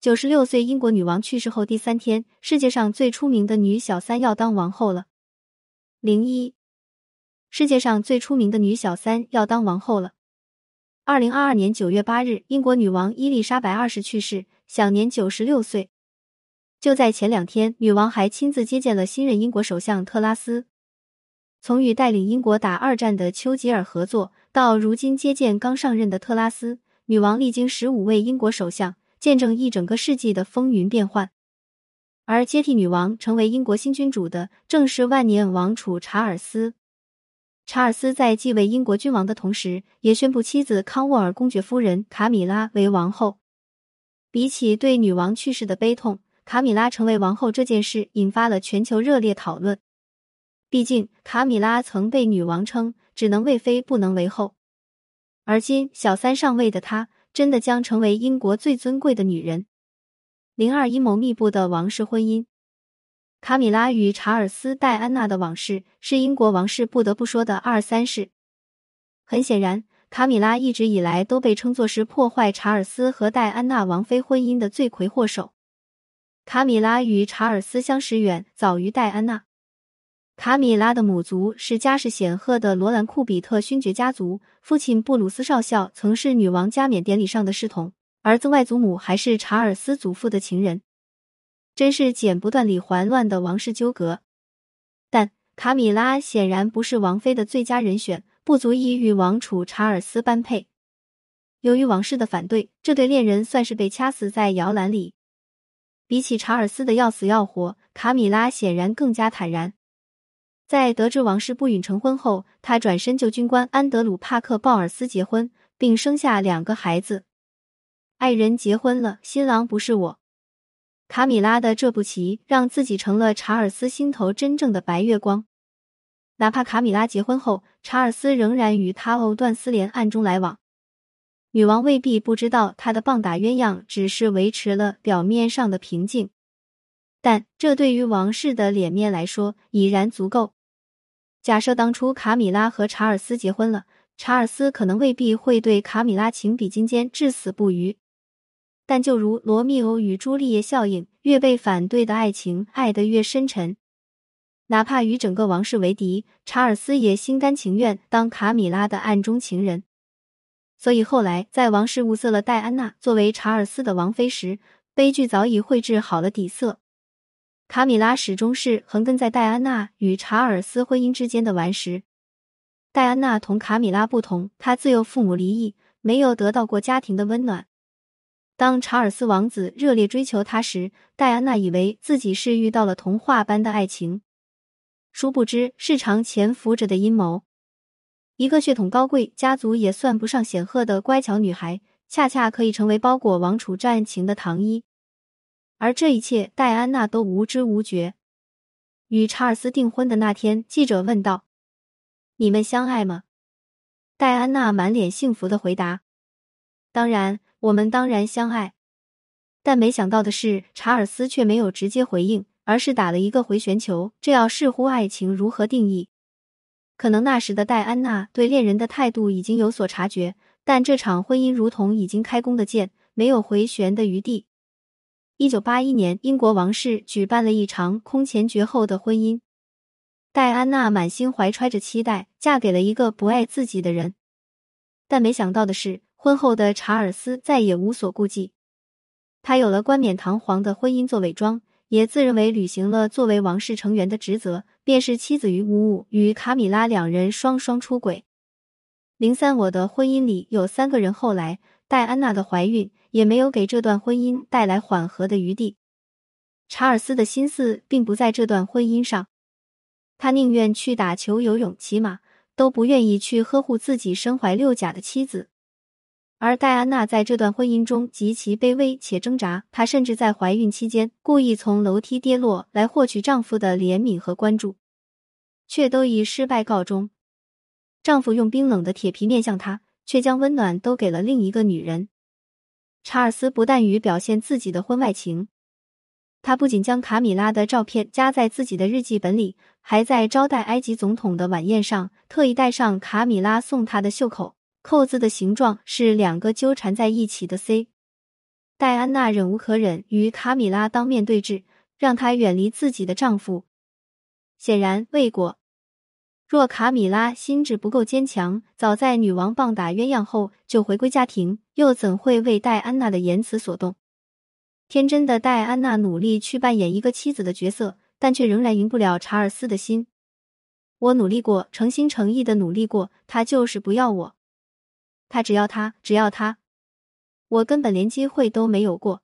九十六岁英国女王去世后第三天，世界上最出名的女小三要当王后了。零一，世界上最出名的女小三要当王后了。二零二二年九月八日，英国女王伊丽莎白二世去世，享年九十六岁。就在前两天，女王还亲自接见了新任英国首相特拉斯。从与带领英国打二战的丘吉尔合作，到如今接见刚上任的特拉斯，女王历经十五位英国首相。见证一整个世纪的风云变幻，而接替女王成为英国新君主的，正是万年王储查尔斯。查尔斯在继位英国君王的同时，也宣布妻子康沃尔公爵夫人卡米拉为王后。比起对女王去世的悲痛，卡米拉成为王后这件事引发了全球热烈讨论。毕竟，卡米拉曾被女王称只能为妃不能为后，而今小三上位的她。真的将成为英国最尊贵的女人。零二阴谋密布的王室婚姻，卡米拉与查尔斯、戴安娜的往事是英国王室不得不说的二三事。很显然，卡米拉一直以来都被称作是破坏查尔斯和戴安娜王妃婚姻的罪魁祸首。卡米拉与查尔斯相识远，早于戴安娜。卡米拉的母族是家世显赫的罗兰库比特勋爵家族，父亲布鲁斯少校曾是女王加冕典礼上的侍童，儿子外祖母还是查尔斯祖父的情人，真是剪不断理还乱的王室纠葛。但卡米拉显然不是王妃的最佳人选，不足以与王储查尔斯般配。由于王室的反对，这对恋人算是被掐死在摇篮里。比起查尔斯的要死要活，卡米拉显然更加坦然。在得知王室不允成婚后，他转身就军官安德鲁·帕克·鲍尔斯结婚，并生下两个孩子。爱人结婚了，新郎不是我。卡米拉的这步棋让自己成了查尔斯心头真正的白月光。哪怕卡米拉结婚后，查尔斯仍然与他藕断丝连，暗中来往。女王未必不知道他的棒打鸳鸯只是维持了表面上的平静，但这对于王室的脸面来说已然足够。假设当初卡米拉和查尔斯结婚了，查尔斯可能未必会对卡米拉情比金坚，至死不渝。但就如罗密欧与朱丽叶效应，越被反对的爱情爱得越深沉。哪怕与整个王室为敌，查尔斯也心甘情愿当卡米拉的暗中情人。所以后来在王室物色了戴安娜作为查尔斯的王妃时，悲剧早已绘制好了底色。卡米拉始终是横亘在戴安娜与查尔斯婚姻之间的顽石。戴安娜同卡米拉不同，她自幼父母离异，没有得到过家庭的温暖。当查尔斯王子热烈追求她时，戴安娜以为自己是遇到了童话般的爱情，殊不知是常潜伏着的阴谋。一个血统高贵、家族也算不上显赫的乖巧女孩，恰恰可以成为包裹王储战情的糖衣。而这一切，戴安娜都无知无觉。与查尔斯订婚的那天，记者问道：“你们相爱吗？”戴安娜满脸幸福的回答：“当然，我们当然相爱。”但没想到的是，查尔斯却没有直接回应，而是打了一个回旋球。这要视乎爱情如何定义。可能那时的戴安娜对恋人的态度已经有所察觉，但这场婚姻如同已经开弓的箭，没有回旋的余地。一九八一年，英国王室举办了一场空前绝后的婚姻。戴安娜满心怀揣着期待，嫁给了一个不爱自己的人。但没想到的是，婚后的查尔斯再也无所顾忌。他有了冠冕堂皇的婚姻做伪装，也自认为履行了作为王室成员的职责，便是妻子于无物，与卡米拉两人双双出轨。零三，我的婚姻里有三个人。后来，戴安娜的怀孕。也没有给这段婚姻带来缓和的余地。查尔斯的心思并不在这段婚姻上，他宁愿去打球、游泳、骑马，都不愿意去呵护自己身怀六甲的妻子。而戴安娜在这段婚姻中极其卑微且挣扎，她甚至在怀孕期间故意从楼梯跌落，来获取丈夫的怜悯和关注，却都以失败告终。丈夫用冰冷的铁皮面向她，却将温暖都给了另一个女人。查尔斯不但于表现自己的婚外情，他不仅将卡米拉的照片夹在自己的日记本里，还在招待埃及总统的晚宴上特意戴上卡米拉送他的袖口，扣子的形状是两个纠缠在一起的 C。戴安娜忍无可忍，与卡米拉当面对质，让她远离自己的丈夫。显然未果。若卡米拉心智不够坚强，早在女王棒打鸳鸯后就回归家庭，又怎会为戴安娜的言辞所动？天真的戴安娜努力去扮演一个妻子的角色，但却仍然赢不了查尔斯的心。我努力过，诚心诚意的努力过，他就是不要我。他只要他，只要他，我根本连机会都没有过。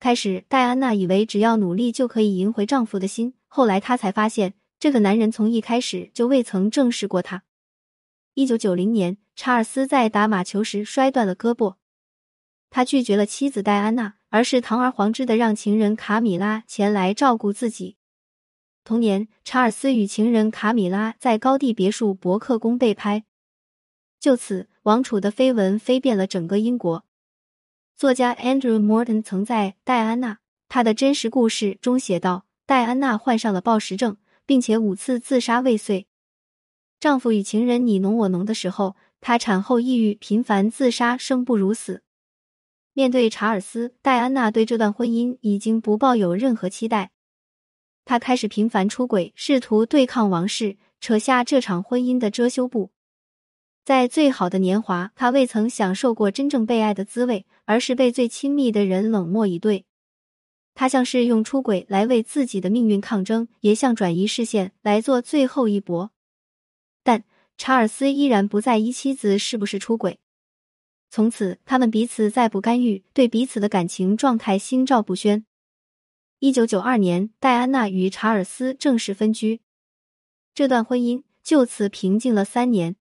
开始，戴安娜以为只要努力就可以赢回丈夫的心，后来她才发现。这个男人从一开始就未曾正视过她。一九九零年，查尔斯在打马球时摔断了胳膊，他拒绝了妻子戴安娜，而是堂而皇之的让情人卡米拉前来照顾自己。同年，查尔斯与情人卡米拉在高地别墅伯克宫被拍，就此王储的绯闻飞遍了整个英国。作家 Andrew Morton 曾在《戴安娜：她的真实故事》中写道：“戴安娜患上了暴食症。”并且五次自杀未遂。丈夫与情人你侬我侬的时候，她产后抑郁，频繁自杀，生不如死。面对查尔斯，戴安娜对这段婚姻已经不抱有任何期待。她开始频繁出轨，试图对抗王室，扯下这场婚姻的遮羞布。在最好的年华，她未曾享受过真正被爱的滋味，而是被最亲密的人冷漠以对。他像是用出轨来为自己的命运抗争，也像转移视线来做最后一搏。但查尔斯依然不在意妻子是不是出轨。从此，他们彼此再不干预，对彼此的感情状态心照不宣。一九九二年，戴安娜与查尔斯正式分居，这段婚姻就此平静了三年。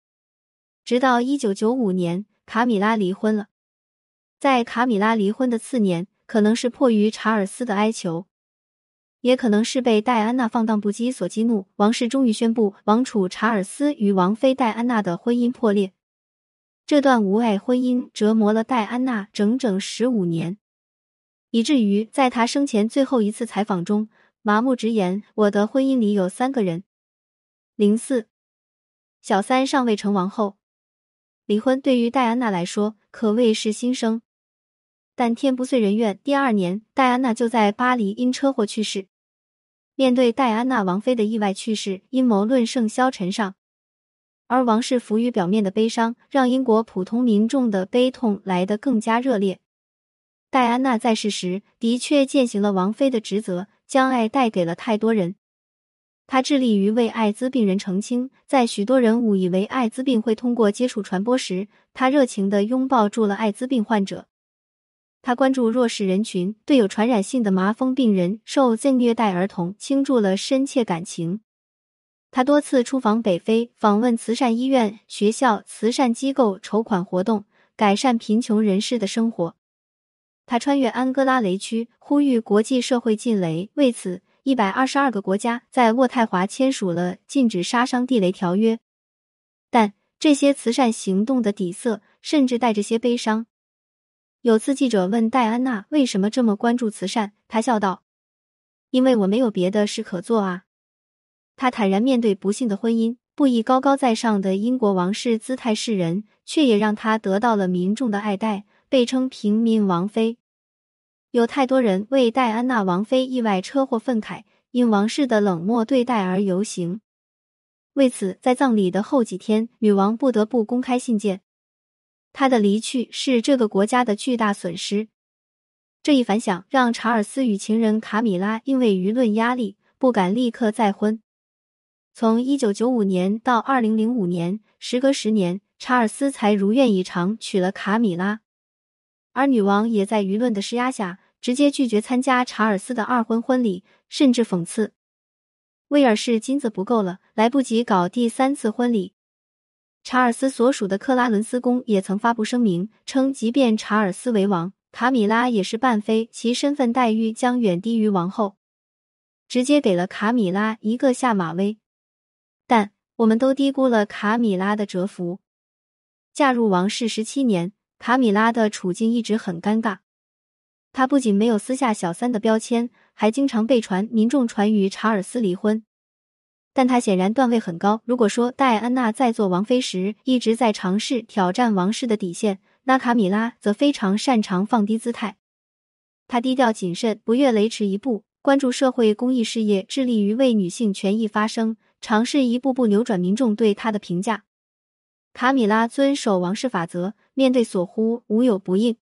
直到一九九五年，卡米拉离婚了。在卡米拉离婚的次年。可能是迫于查尔斯的哀求，也可能是被戴安娜放荡不羁所激怒，王室终于宣布王储查尔斯与王妃戴安娜的婚姻破裂。这段无爱婚姻折磨了戴安娜整整十五年，以至于在她生前最后一次采访中，麻木直言：“我的婚姻里有三个人。”零四，小三尚未成王后，离婚对于戴安娜来说可谓是新生。但天不遂人愿，第二年戴安娜就在巴黎因车祸去世。面对戴安娜王妃的意外去世，阴谋论盛嚣尘上，而王室浮于表面的悲伤，让英国普通民众的悲痛来得更加热烈。戴安娜在世时的确践行了王妃的职责，将爱带给了太多人。她致力于为艾滋病人澄清，在许多人误以为艾滋病会通过接触传播时，她热情的拥抱住了艾滋病患者。他关注弱势人群，对有传染性的麻风病人、受性虐待儿童倾注了深切感情。他多次出访北非，访问慈善医院、学校、慈善机构，筹款活动，改善贫穷人士的生活。他穿越安哥拉雷区，呼吁国际社会禁雷。为此，一百二十二个国家在渥太华签署了禁止杀伤地雷条约。但这些慈善行动的底色，甚至带着些悲伤。有次记者问戴安娜为什么这么关注慈善，她笑道：“因为我没有别的事可做啊。”她坦然面对不幸的婚姻，不以高高在上的英国王室姿态示人，却也让她得到了民众的爱戴，被称“平民王妃”。有太多人为戴安娜王妃意外车祸愤慨，因王室的冷漠对待而游行。为此，在葬礼的后几天，女王不得不公开信件。他的离去是这个国家的巨大损失。这一反响让查尔斯与情人卡米拉因为舆论压力不敢立刻再婚。从一九九五年到二零零五年，时隔十年，查尔斯才如愿以偿娶了卡米拉，而女王也在舆论的施压下直接拒绝参加查尔斯的二婚婚礼，甚至讽刺威尔士金子不够了，来不及搞第三次婚礼。查尔斯所属的克拉伦斯宫也曾发布声明称，即便查尔斯为王，卡米拉也是半妃，其身份待遇将远低于王后，直接给了卡米拉一个下马威。但我们都低估了卡米拉的蛰伏。嫁入王室十七年，卡米拉的处境一直很尴尬。她不仅没有私下小三的标签，还经常被传民众传与查尔斯离婚。但她显然段位很高。如果说戴安娜在做王妃时一直在尝试挑战王室的底线，那卡米拉则非常擅长放低姿态。她低调谨慎，不越雷池一步，关注社会公益事业，致力于为女性权益发声，尝试一步步扭转民众对她的评价。卡米拉遵守王室法则，面对索呼无有不应，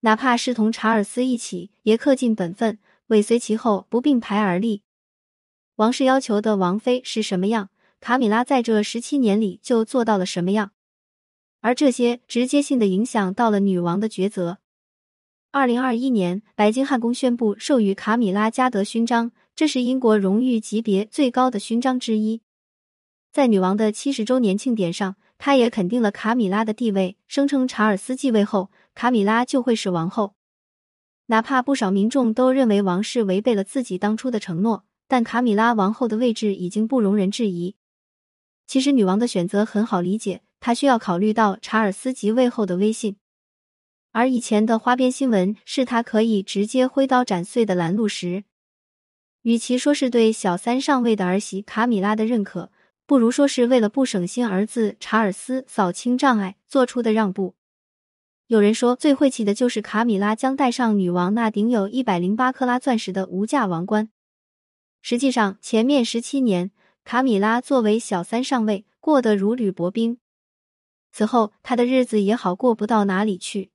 哪怕是同查尔斯一起，也恪尽本分，尾随其后，不并排而立。王室要求的王妃是什么样，卡米拉在这十七年里就做到了什么样，而这些直接性的影响到了女王的抉择。二零二一年，白金汉宫宣布授予卡米拉加德勋章，这是英国荣誉级别最高的勋章之一。在女王的七十周年庆典上，他也肯定了卡米拉的地位，声称查尔斯继位后，卡米拉就会是王后。哪怕不少民众都认为王室违背了自己当初的承诺，但卡米拉王后的位置已经不容人质疑。其实，女王的选择很好理解，她需要考虑到查尔斯即位后的威信。而以前的花边新闻是她可以直接挥刀斩碎的拦路石。与其说是对小三上位的儿媳卡米拉的认可，不如说是为了不省心儿子查尔斯扫清障碍做出的让步。有人说，最晦气的就是卡米拉将戴上女王那顶有一百零八克拉钻石的无价王冠。实际上，前面十七年，卡米拉作为小三上位，过得如履薄冰。此后，她的日子也好过不到哪里去。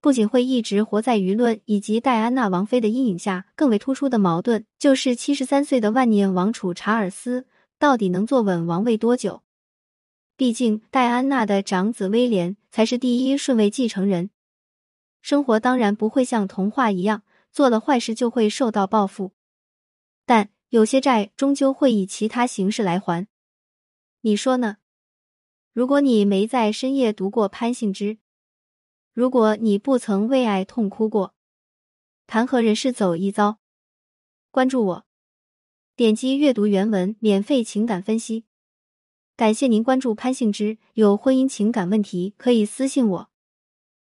不仅会一直活在舆论以及戴安娜王妃的阴影下，更为突出的矛盾就是七十三岁的万年王储查尔斯到底能坐稳王位多久？毕竟戴安娜的长子威廉才是第一顺位继承人。生活当然不会像童话一样，做了坏事就会受到报复，但有些债终究会以其他形式来还。你说呢？如果你没在深夜读过潘幸之。如果你不曾为爱痛哭过，谈何人世走一遭？关注我，点击阅读原文，免费情感分析。感谢您关注潘幸之，有婚姻情感问题可以私信我。